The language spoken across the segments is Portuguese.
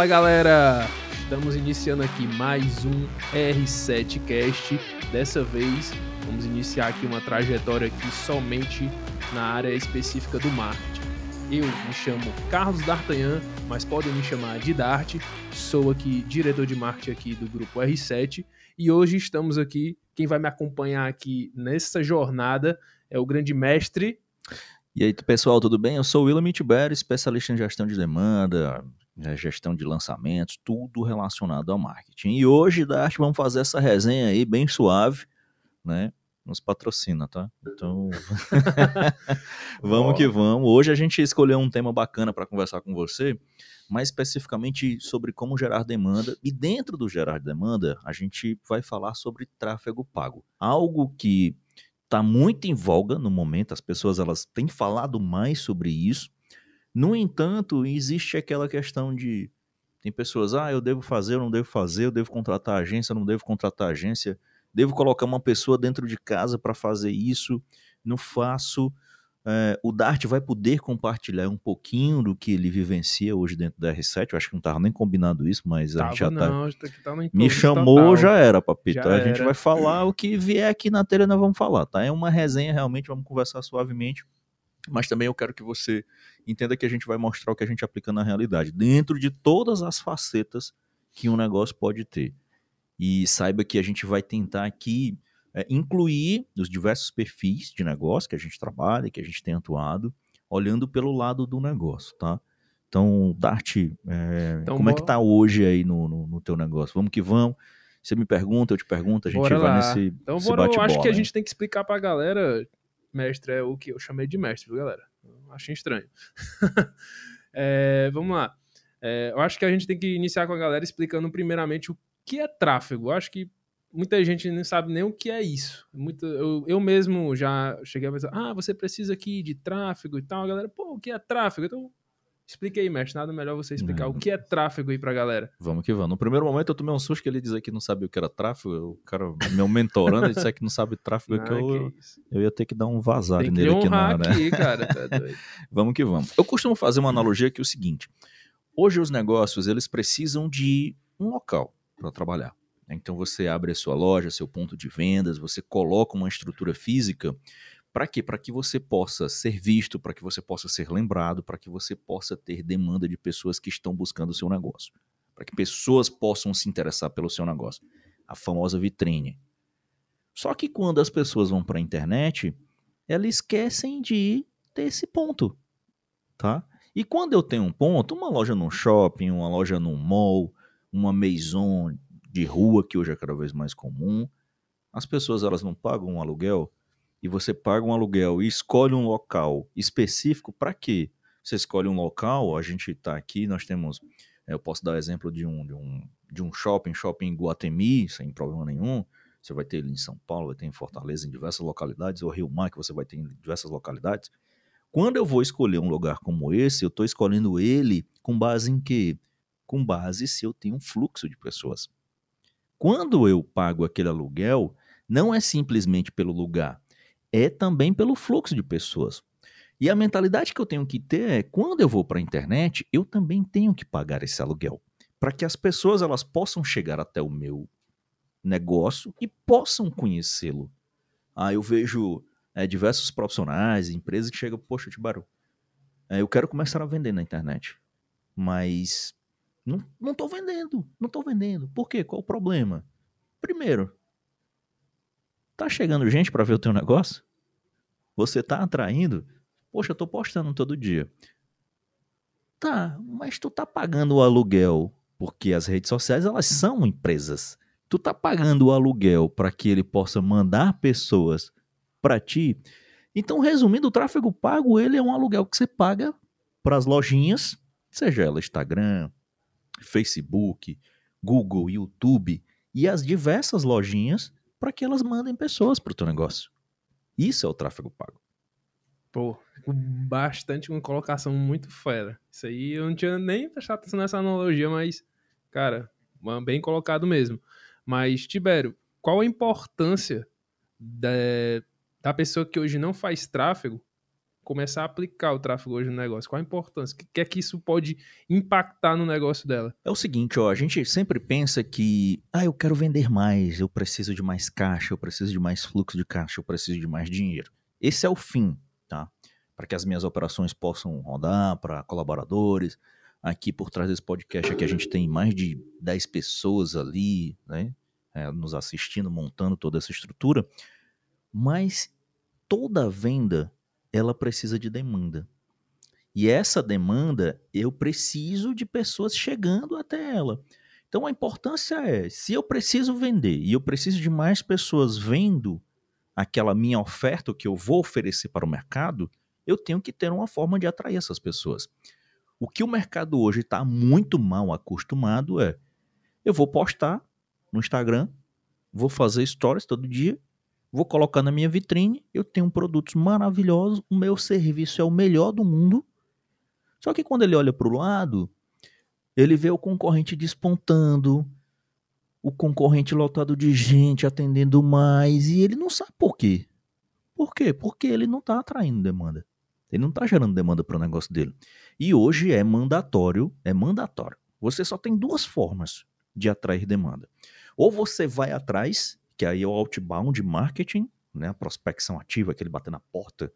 Fala galera! Estamos iniciando aqui mais um R7Cast. Dessa vez vamos iniciar aqui uma trajetória aqui somente na área específica do marketing. Eu me chamo Carlos D'Artagnan, mas podem me chamar de Dart. Sou aqui diretor de marketing aqui do grupo R7 e hoje estamos aqui. Quem vai me acompanhar aqui nessa jornada é o grande mestre. E aí, pessoal, tudo bem? Eu sou o William Tibério, especialista em gestão de demanda, gestão de lançamentos, tudo relacionado ao marketing. E hoje, Dart, vamos fazer essa resenha aí bem suave, né? Nos patrocina, tá? Então, vamos que vamos. Hoje a gente escolheu um tema bacana para conversar com você, mais especificamente sobre como gerar demanda. E dentro do gerar demanda, a gente vai falar sobre tráfego pago. Algo que está muito em voga no momento, as pessoas elas têm falado mais sobre isso no entanto, existe aquela questão de tem pessoas, ah, eu devo fazer, eu não devo fazer, eu devo contratar agência, eu não devo contratar agência, devo colocar uma pessoa dentro de casa para fazer isso, não faço. É, o Dart vai poder compartilhar um pouquinho do que ele vivencia hoje dentro da R7. Eu acho que não estava nem combinado isso, mas Tava, a gente já tá. não, tá, tá Me chamou, total. já era, papito. Já a gente era. vai falar o que vier aqui na telha, nós vamos falar, tá? É uma resenha, realmente, vamos conversar suavemente. Mas também eu quero que você entenda que a gente vai mostrar o que a gente aplica na realidade, dentro de todas as facetas que um negócio pode ter. E saiba que a gente vai tentar aqui é, incluir os diversos perfis de negócio que a gente trabalha, que a gente tem atuado, olhando pelo lado do negócio, tá? Então, Dart, é, Então, como é que tá hoje aí no, no, no teu negócio? Vamos que vamos. Você me pergunta, eu te pergunto, a gente Bora vai lá. nesse, Então, nesse bora, eu acho que a gente tem que explicar pra galera. Mestre é o que eu chamei de mestre, viu, galera? Achei estranho. É, vamos lá. É, eu acho que a gente tem que iniciar com a galera explicando primeiramente o que é tráfego. Eu acho que muita gente não sabe nem o que é isso. Muito, eu, eu mesmo já cheguei a pensar, ah, você precisa aqui de tráfego e tal. A galera, pô, o que é tráfego? Então, explique aí, mestre. Nada melhor você explicar Não. o que é tráfego aí pra galera. Vamos que vamos. No primeiro momento eu tomei um susto que ele dizia que não sabia o que era tráfego. O cara, meu mentorando, ele disse que não sabe tráfego, Ah, que eu, que eu ia ter que dar um vazado Tem nele aqui na hora. aqui, cara. Tá doido. Vamos que vamos. Eu costumo fazer uma analogia que é o seguinte: hoje os negócios eles precisam de um local para trabalhar. Então você abre a sua loja, seu ponto de vendas, você coloca uma estrutura física para quê? Para que você possa ser visto, para que você possa ser lembrado, para que você possa ter demanda de pessoas que estão buscando o seu negócio, para que pessoas possam se interessar pelo seu negócio. A famosa vitrine. Só que quando as pessoas vão para a internet, elas esquecem de ter esse ponto, tá? E quando eu tenho um ponto, uma loja num shopping, uma loja num mall, uma maison de rua, que hoje é cada vez mais comum, as pessoas elas não pagam um aluguel e você paga um aluguel e escolhe um local específico para quê? Você escolhe um local, a gente está aqui, nós temos, eh, eu posso dar exemplo de um, de um, de um shopping, shopping em Guatemi, sem problema nenhum, você vai ter ele em São Paulo, vai ter em Fortaleza, em diversas localidades, ou Rio Mar, que você vai ter em diversas localidades. Quando eu vou escolher um lugar como esse, eu estou escolhendo ele com base em quê? Com base se eu tenho um fluxo de pessoas. Quando eu pago aquele aluguel, não é simplesmente pelo lugar, é também pelo fluxo de pessoas. E a mentalidade que eu tenho que ter é, quando eu vou para a internet, eu também tenho que pagar esse aluguel, para que as pessoas elas possam chegar até o meu negócio e possam conhecê-lo. Ah, eu vejo é, diversos profissionais, empresas que chegam, poxa, Tibaru, é, eu quero começar a vender na internet, mas não, tô vendendo, não tô vendendo. Por quê? Qual o problema? Primeiro, tá chegando gente para ver o teu negócio? Você tá atraindo? Poxa, eu tô postando todo dia. Tá, mas tu tá pagando o aluguel, porque as redes sociais elas são empresas. Tu tá pagando o aluguel para que ele possa mandar pessoas para ti. Então, resumindo, o tráfego pago ele é um aluguel que você paga para as lojinhas, seja ela Instagram, Facebook, Google, YouTube e as diversas lojinhas para que elas mandem pessoas para o teu negócio. Isso é o tráfego pago. Pô, bastante uma colocação muito fera. Isso aí eu não tinha nem prestado atenção nessa analogia, mas, cara, bem colocado mesmo. Mas, Tibério, qual a importância da, da pessoa que hoje não faz tráfego começar a aplicar o tráfego hoje no negócio? Qual a importância? O que é que isso pode impactar no negócio dela? É o seguinte, ó, a gente sempre pensa que, ah, eu quero vender mais, eu preciso de mais caixa, eu preciso de mais fluxo de caixa, eu preciso de mais dinheiro. Esse é o fim, tá? Para que as minhas operações possam rodar para colaboradores. Aqui por trás desse podcast aqui a gente tem mais de 10 pessoas ali, né? É, nos assistindo, montando toda essa estrutura. Mas toda venda ela precisa de demanda. E essa demanda, eu preciso de pessoas chegando até ela. Então a importância é, se eu preciso vender e eu preciso de mais pessoas vendo aquela minha oferta que eu vou oferecer para o mercado, eu tenho que ter uma forma de atrair essas pessoas. O que o mercado hoje está muito mal acostumado é: eu vou postar no Instagram, vou fazer stories todo dia vou colocar na minha vitrine, eu tenho produtos maravilhosos, o meu serviço é o melhor do mundo. Só que quando ele olha para o lado, ele vê o concorrente despontando, o concorrente lotado de gente atendendo mais, e ele não sabe por quê. Por quê? Porque ele não está atraindo demanda. Ele não está gerando demanda para o negócio dele. E hoje é mandatório, é mandatório. Você só tem duas formas de atrair demanda. Ou você vai atrás que aí é o outbound marketing, né, a prospecção ativa, aquele bater na porta,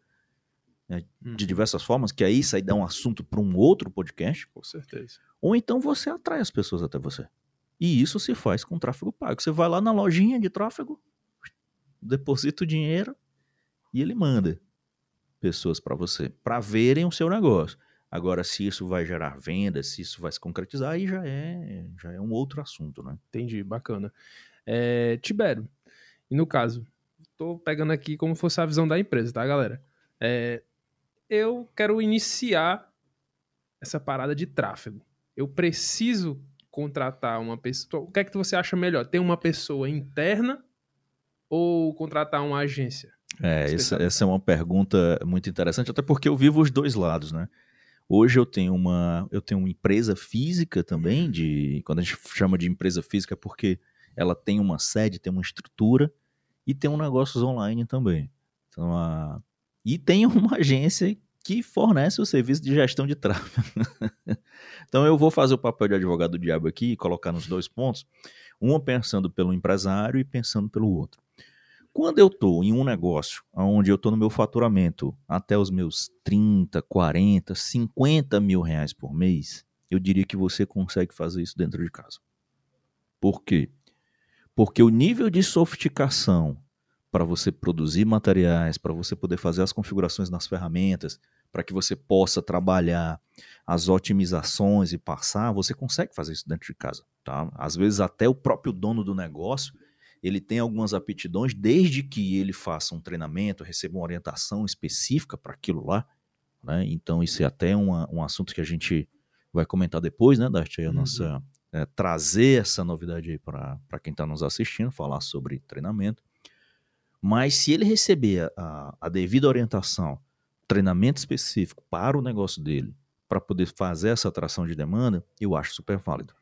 né, de uhum. diversas formas, que aí isso aí dá um assunto para um outro podcast. Com certeza. Ou então você atrai as pessoas até você. E isso se faz com tráfego pago. Você vai lá na lojinha de tráfego, deposita o dinheiro e ele manda pessoas para você, para verem o seu negócio. Agora, se isso vai gerar venda, se isso vai se concretizar, aí já é, já é um outro assunto, né? Entendi, bacana. É, Tibério, e no caso, estou pegando aqui como fosse a visão da empresa, tá, galera? É, eu quero iniciar essa parada de tráfego. Eu preciso contratar uma pessoa. O que é que você acha melhor? Ter uma pessoa interna ou contratar uma agência? É, essa, essa é uma pergunta muito interessante, até porque eu vivo os dois lados, né? Hoje eu tenho uma, eu tenho uma empresa física também, de quando a gente chama de empresa física, porque ela tem uma sede, tem uma estrutura e tem um negócios online também. Então, a... E tem uma agência que fornece o serviço de gestão de tráfego. então eu vou fazer o papel de advogado do diabo aqui e colocar nos dois pontos, uma pensando pelo empresário e pensando pelo outro. Quando eu estou em um negócio onde eu estou no meu faturamento até os meus 30, 40, 50 mil reais por mês, eu diria que você consegue fazer isso dentro de casa. Por quê? Porque o nível de sofisticação para você produzir materiais, para você poder fazer as configurações nas ferramentas, para que você possa trabalhar as otimizações e passar, você consegue fazer isso dentro de casa, tá? Às vezes até o próprio dono do negócio, ele tem algumas aptidões, desde que ele faça um treinamento, receba uma orientação específica para aquilo lá, né? Então isso é até uma, um assunto que a gente vai comentar depois, né, Dart? Aí a uhum. nossa é, trazer essa novidade aí para quem está nos assistindo, falar sobre treinamento. Mas se ele receber a, a devida orientação, treinamento específico para o negócio dele, para poder fazer essa atração de demanda, eu acho super válido.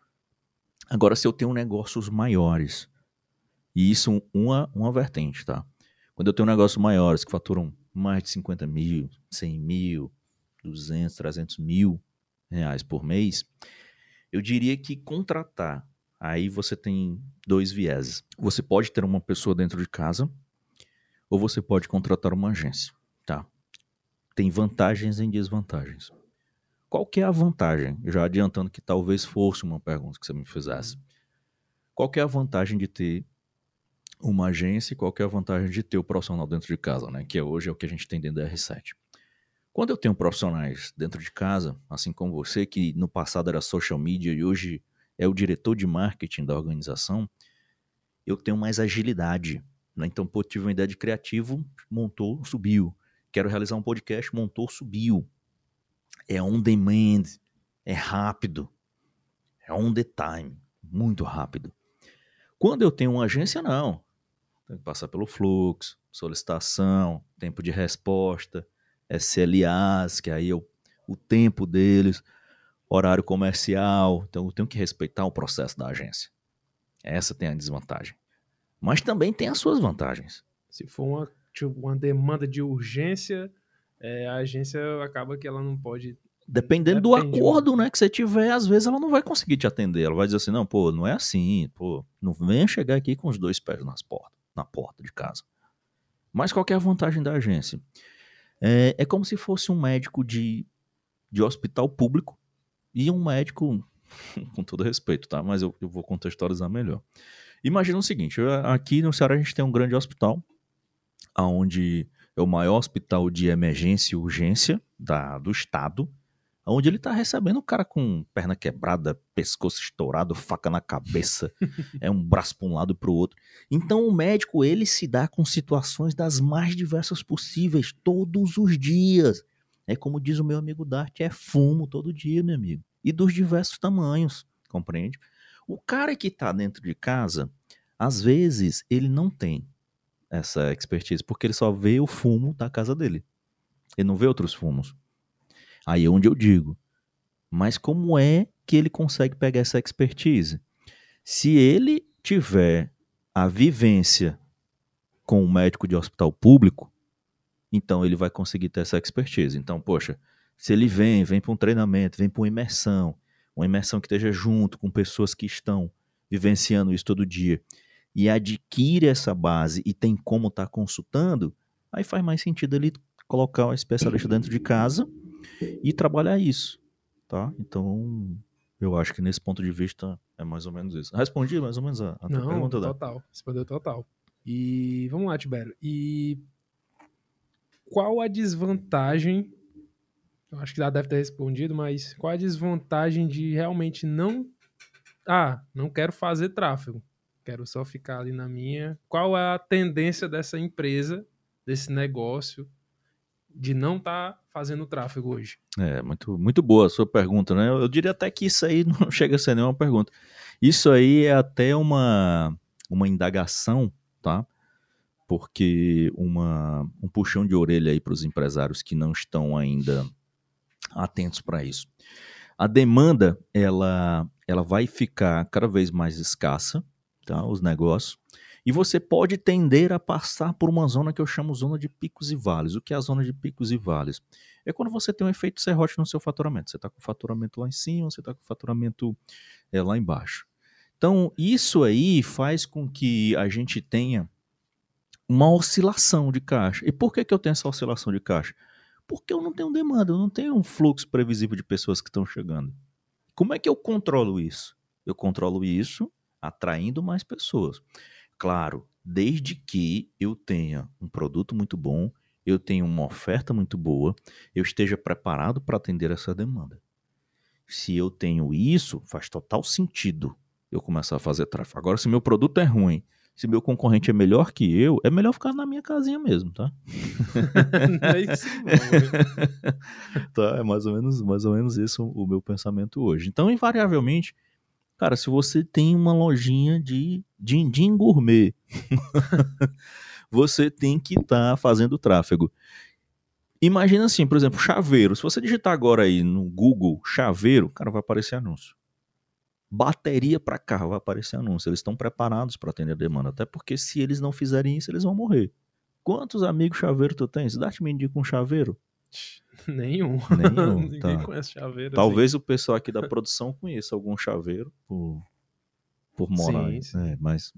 Agora, se eu tenho negócios maiores, e isso uma, uma vertente, tá? Quando eu tenho negócios maiores que faturam mais de 50 mil, 100 mil, 200, 300 mil reais por mês, eu diria que contratar, aí você tem dois vieses. Você pode ter uma pessoa dentro de casa, ou você pode contratar uma agência, tá? Tem vantagens e desvantagens. Qual que é a vantagem? Já adiantando que talvez fosse uma pergunta que você me fizesse. Qual que é a vantagem de ter uma agência e qual que é a vantagem de ter o profissional dentro de casa, né? Que é hoje é o que a gente tem dentro da R7. Quando eu tenho profissionais dentro de casa, assim como você, que no passado era social media e hoje é o diretor de marketing da organização, eu tenho mais agilidade. Né? Então, pô, tive uma ideia de criativo, montou, subiu. Quero realizar um podcast, montou, subiu. É on demand, é rápido, é on the time, muito rápido. Quando eu tenho uma agência, não. Tem que passar pelo fluxo, solicitação, tempo de resposta, SLAs, que aí é o, o tempo deles, horário comercial. Então eu tenho que respeitar o processo da agência. Essa tem a desvantagem. Mas também tem as suas vantagens. Se for uma, tipo, uma demanda de urgência, é, a agência acaba que ela não pode. Dependendo do Depende, acordo, né, que você tiver, às vezes ela não vai conseguir te atender. Ela vai dizer assim, não, pô, não é assim, pô, não venha chegar aqui com os dois pés nas portas, na porta de casa. Mas qual é a vantagem da agência? É, é como se fosse um médico de, de hospital público e um médico, com todo respeito, tá? Mas eu, eu vou contextualizar melhor. Imagina o seguinte, aqui no Ceará a gente tem um grande hospital, onde é o maior hospital de emergência e urgência da, do estado, onde ele tá recebendo o cara com perna quebrada, pescoço estourado, faca na cabeça, é um braço para um lado para o outro. Então o médico ele se dá com situações das mais diversas possíveis todos os dias. É como diz o meu amigo Dart, é fumo todo dia, meu amigo. E dos diversos tamanhos, compreende? O cara que tá dentro de casa, às vezes ele não tem essa expertise, porque ele só vê o fumo da casa dele. Ele não vê outros fumos. Aí é onde eu digo. Mas como é que ele consegue pegar essa expertise? Se ele tiver a vivência com um médico de hospital público, então ele vai conseguir ter essa expertise. Então, poxa, se ele vem, vem para um treinamento, vem para uma imersão, uma imersão que esteja junto com pessoas que estão vivenciando isso todo dia e adquire essa base e tem como estar consultando, aí faz mais sentido ele colocar um especialista dentro de casa e trabalhar isso, tá? Então, eu acho que nesse ponto de vista é mais ou menos isso. Respondi mais ou menos a, a Não, pergunta, Dan? total. Respondeu total. E vamos lá, Tibério. E qual a desvantagem? Eu acho que já deve ter respondido, mas qual a desvantagem de realmente não. Ah, não quero fazer tráfego. Quero só ficar ali na minha. Qual é a tendência dessa empresa, desse negócio, de não estar fazendo tráfego hoje? É, muito, muito boa a sua pergunta, né? Eu, eu diria até que isso aí não chega a ser nenhuma pergunta. Isso aí é até uma, uma indagação, tá? Porque uma, um puxão de orelha aí para os empresários que não estão ainda atentos para isso. A demanda, ela, ela vai ficar cada vez mais escassa, tá? Os negócios. E você pode tender a passar por uma zona que eu chamo zona de picos e vales. O que é a zona de picos e vales? É quando você tem um efeito serrote no seu faturamento. Você está com o faturamento lá em cima, você está com o faturamento é, lá embaixo. Então, isso aí faz com que a gente tenha uma oscilação de caixa. E por que, que eu tenho essa oscilação de caixa? Porque eu não tenho demanda, eu não tenho um fluxo previsível de pessoas que estão chegando. Como é que eu controlo isso? Eu controlo isso atraindo mais pessoas. Claro, desde que eu tenha um produto muito bom, eu tenha uma oferta muito boa, eu esteja preparado para atender essa demanda. Se eu tenho isso, faz total sentido eu começar a fazer tráfego. Agora, se meu produto é ruim, se meu concorrente é melhor que eu, é melhor ficar na minha casinha mesmo, tá? É isso, tá? É mais ou menos, mais ou menos isso o meu pensamento hoje. Então, invariavelmente, cara, se você tem uma lojinha de din-din gourmet, você tem que estar fazendo tráfego. Imagina assim, por exemplo, chaveiro. Se você digitar agora aí no Google chaveiro, cara, vai aparecer anúncio. Bateria para carro vai aparecer anúncio. Eles estão preparados para atender a demanda. Até porque se eles não fizerem isso, eles vão morrer. Quantos amigos chaveiro tu tens? Dá-te me indica um chaveiro. Nenhum. Nenhum, Ninguém tá. conhece chaveiro. Talvez o pessoal aqui da produção conheça algum chaveiro por, por morar. Sim, sim. É, mas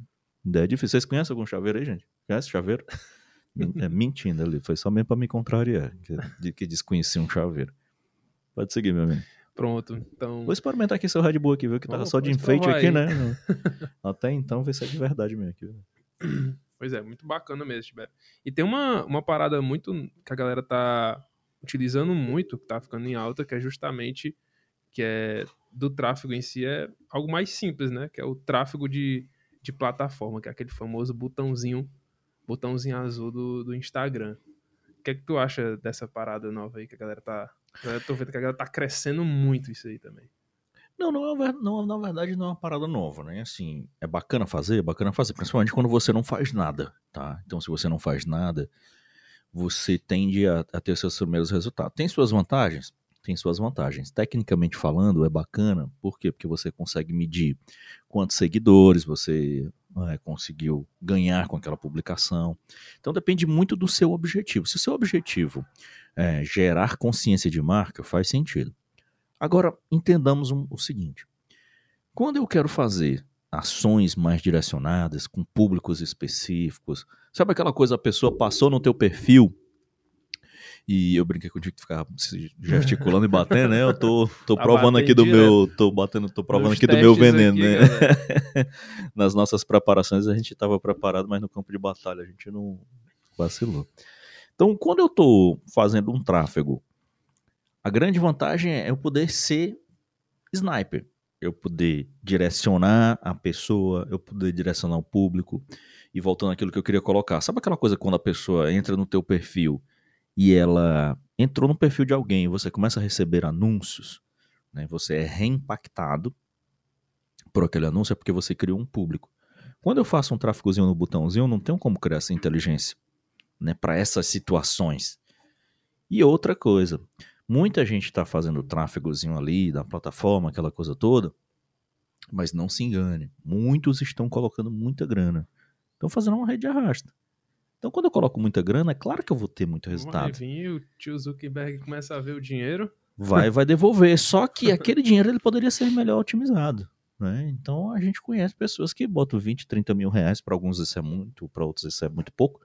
é difícil. Vocês conhecem algum chaveiro aí, gente? Conhece chaveiro? É, mentindo ali. Foi só mesmo pra me contrariar. Que, de que desconhecia um chaveiro. Pode seguir, meu amigo. Assim. Pronto. Então. Vou experimentar aqui seu Red Bull aqui, viu? Que tava Oh, só de enfeite aqui, aí. né? Até então, ver se é de verdade mesmo aqui. Pois é, muito bacana mesmo, Tibério. E tem uma, uma parada muito que a galera tá utilizando muito, que tá ficando em alta, que é justamente que é do tráfego em si, é algo mais simples, né? Que é o tráfego de, de plataforma, que é aquele famoso botãozinho, botãozinho azul do, do Instagram. O que é que tu acha dessa parada nova aí que a galera tá. Eu tô vendo que a galera tá crescendo muito isso aí também. Não, não, é não, na verdade não é uma parada nova, né? Assim, é bacana fazer, é bacana fazer, principalmente quando você não faz nada, tá? Então, se você não faz nada, você tende a, a ter seus primeiros resultados. Tem suas vantagens? Tem suas vantagens. Tecnicamente falando, é bacana, por quê? Porque você consegue medir quantos seguidores você é, conseguiu ganhar com aquela publicação. Então depende muito do seu objetivo. Se o seu objetivo é gerar consciência de marca, faz sentido. Agora, entendamos um, o seguinte: quando eu quero fazer ações mais direcionadas, com públicos específicos, sabe aquela coisa, a pessoa passou no teu perfil e eu brinquei contigo que ficava gesticulando e batendo, né? Eu tô, tô tá provando aqui do direto. meu. Tô batendo, tô provando aqui do meu veneno, aqui, né? Nas nossas preparações a gente estava preparado, mas no campo de batalha a gente não vacilou. Então, quando eu tô fazendo um tráfego, a grande vantagem é eu poder ser sniper. Eu poder direcionar a pessoa, eu poder direcionar o público. E voltando àquilo que eu queria colocar. Sabe aquela coisa quando a pessoa entra no teu perfil e ela entrou no perfil de alguém você começa a receber anúncios, né, você é reimpactado por aquele anúncio é porque você criou um público. Quando eu faço um tráfegozinho no botãozinho, eu não tenho como criar essa inteligência né, para essas situações. E outra coisa, muita gente está fazendo tráfegozinho ali da plataforma, aquela coisa toda, mas não se engane, muitos estão colocando muita grana. Estão fazendo uma rede de arrasta. Então, quando eu coloco muita grana, é claro que eu vou ter muito resultado. Vai vir o tio Zuckerberg começa a ver o dinheiro. Vai, vai devolver. Só que aquele dinheiro ele poderia ser melhor otimizado. Né? Então, a gente conhece pessoas que botam 20, 30 mil reais. Para alguns isso é muito, para outros isso é muito pouco.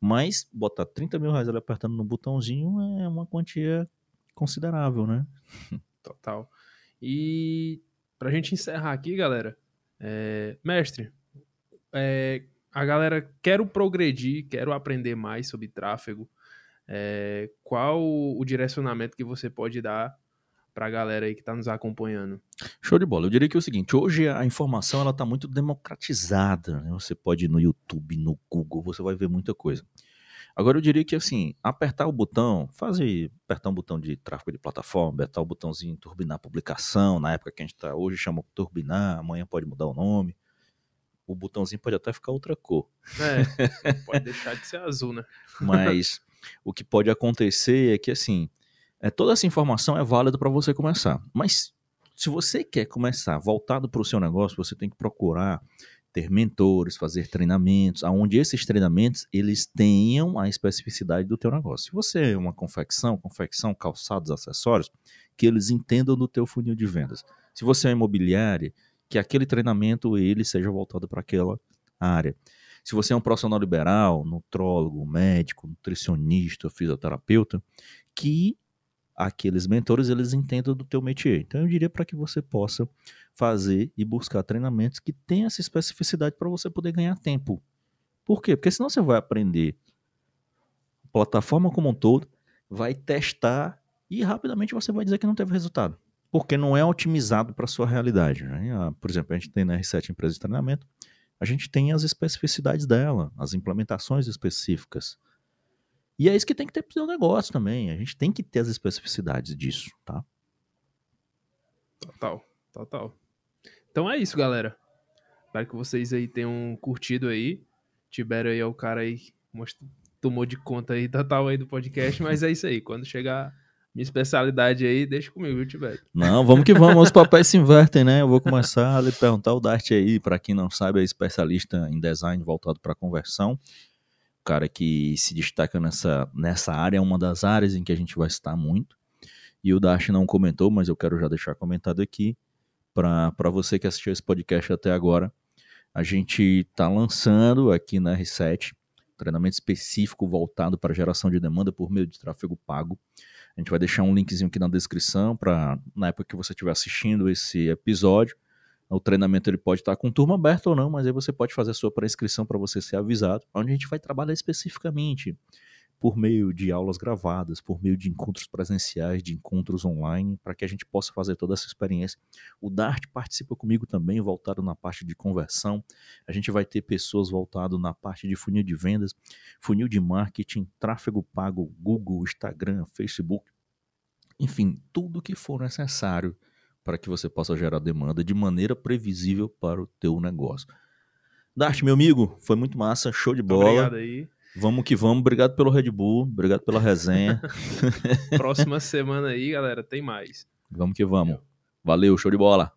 Mas botar 30 mil reais ali apertando no botãozinho é uma quantia considerável, né? Total. E pra gente encerrar aqui, galera, é... mestre, é a galera quero progredir, quero aprender mais sobre tráfego. É, qual o direcionamento que você pode dar para a galera aí que está nos acompanhando? Show de bola. Eu diria que é o seguinte: hoje a informação ela está muito democratizada. Né? Você pode ir no YouTube, no Google, você vai ver muita coisa. Agora eu diria que assim, apertar o botão, fazer, apertar um botão de tráfego de plataforma, apertar o botãozinho turbinar publicação, na época que a gente está hoje chama turbinar, amanhã pode mudar o nome o botãozinho pode até ficar outra cor. É, pode deixar de ser azul, né? Mas o que pode acontecer é que, assim, é, toda essa informação é válida para você começar. Mas se você quer começar voltado para o seu negócio, você tem que procurar ter mentores, fazer treinamentos, aonde esses treinamentos eles tenham a especificidade do teu negócio. Se você é uma confecção, confecção, calçados, acessórios, que eles entendam do teu funil de vendas. Se você é imobiliária, que aquele treinamento ele seja voltado para aquela área. Se você é um profissional liberal, nutrólogo, médico, nutricionista, fisioterapeuta, que aqueles mentores eles entendam do teu métier. Então eu diria para que você possa fazer e buscar treinamentos que tenham essa especificidade para você poder ganhar tempo. Por quê? Porque senão você vai aprender a plataforma como um todo, vai testar e rapidamente você vai dizer que não teve resultado porque não é otimizado para a sua realidade. Né? Ah, por exemplo, a gente tem na R7 Empresa de Treinamento, a gente tem as especificidades dela, as implementações específicas. E é isso que tem que ter para o seu negócio também. A gente tem que ter as especificidades disso, tá? Total, total. Então é isso, galera. Espero que vocês aí tenham curtido aí. Tiveram aí é o cara aí, tomou de conta aí total aí do podcast, mas é isso aí. Quando chegar minha especialidade aí, deixa comigo, viu, Tibete? Não, vamos que vamos, os papéis se invertem, né? Eu vou começar a lhe perguntar o Dart aí, para quem não sabe, é especialista em design voltado para conversão. Cara que se destaca nessa, nessa área, é uma das áreas em que a gente vai estar muito. E o Dart não comentou, mas eu quero já deixar comentado aqui, para você que assistiu esse podcast até agora. A gente está lançando aqui na R7 treinamento específico voltado para geração de demanda por meio de tráfego pago. A gente vai deixar um linkzinho aqui na descrição para na época que você estiver assistindo esse episódio. O treinamento ele pode estar com turma aberta ou não, mas aí você pode fazer a sua pré-inscrição para você ser avisado, onde a gente vai trabalhar especificamente por meio de aulas gravadas, por meio de encontros presenciais, de encontros online, para que a gente possa fazer toda essa experiência. O Dart participa comigo também, voltado na parte de conversão. A gente vai ter pessoas voltado na parte de funil de vendas, funil de marketing, tráfego pago, Google, Instagram, Facebook, enfim, tudo que for necessário para que você possa gerar demanda de maneira previsível para o teu negócio. Dart, meu amigo, foi muito massa, show de bola. Obrigado aí. Vamos que vamos. Obrigado pelo Red Bull. Obrigado pela resenha. Próxima semana aí, galera, tem mais. Vamos que vamos. Valeu, show de bola.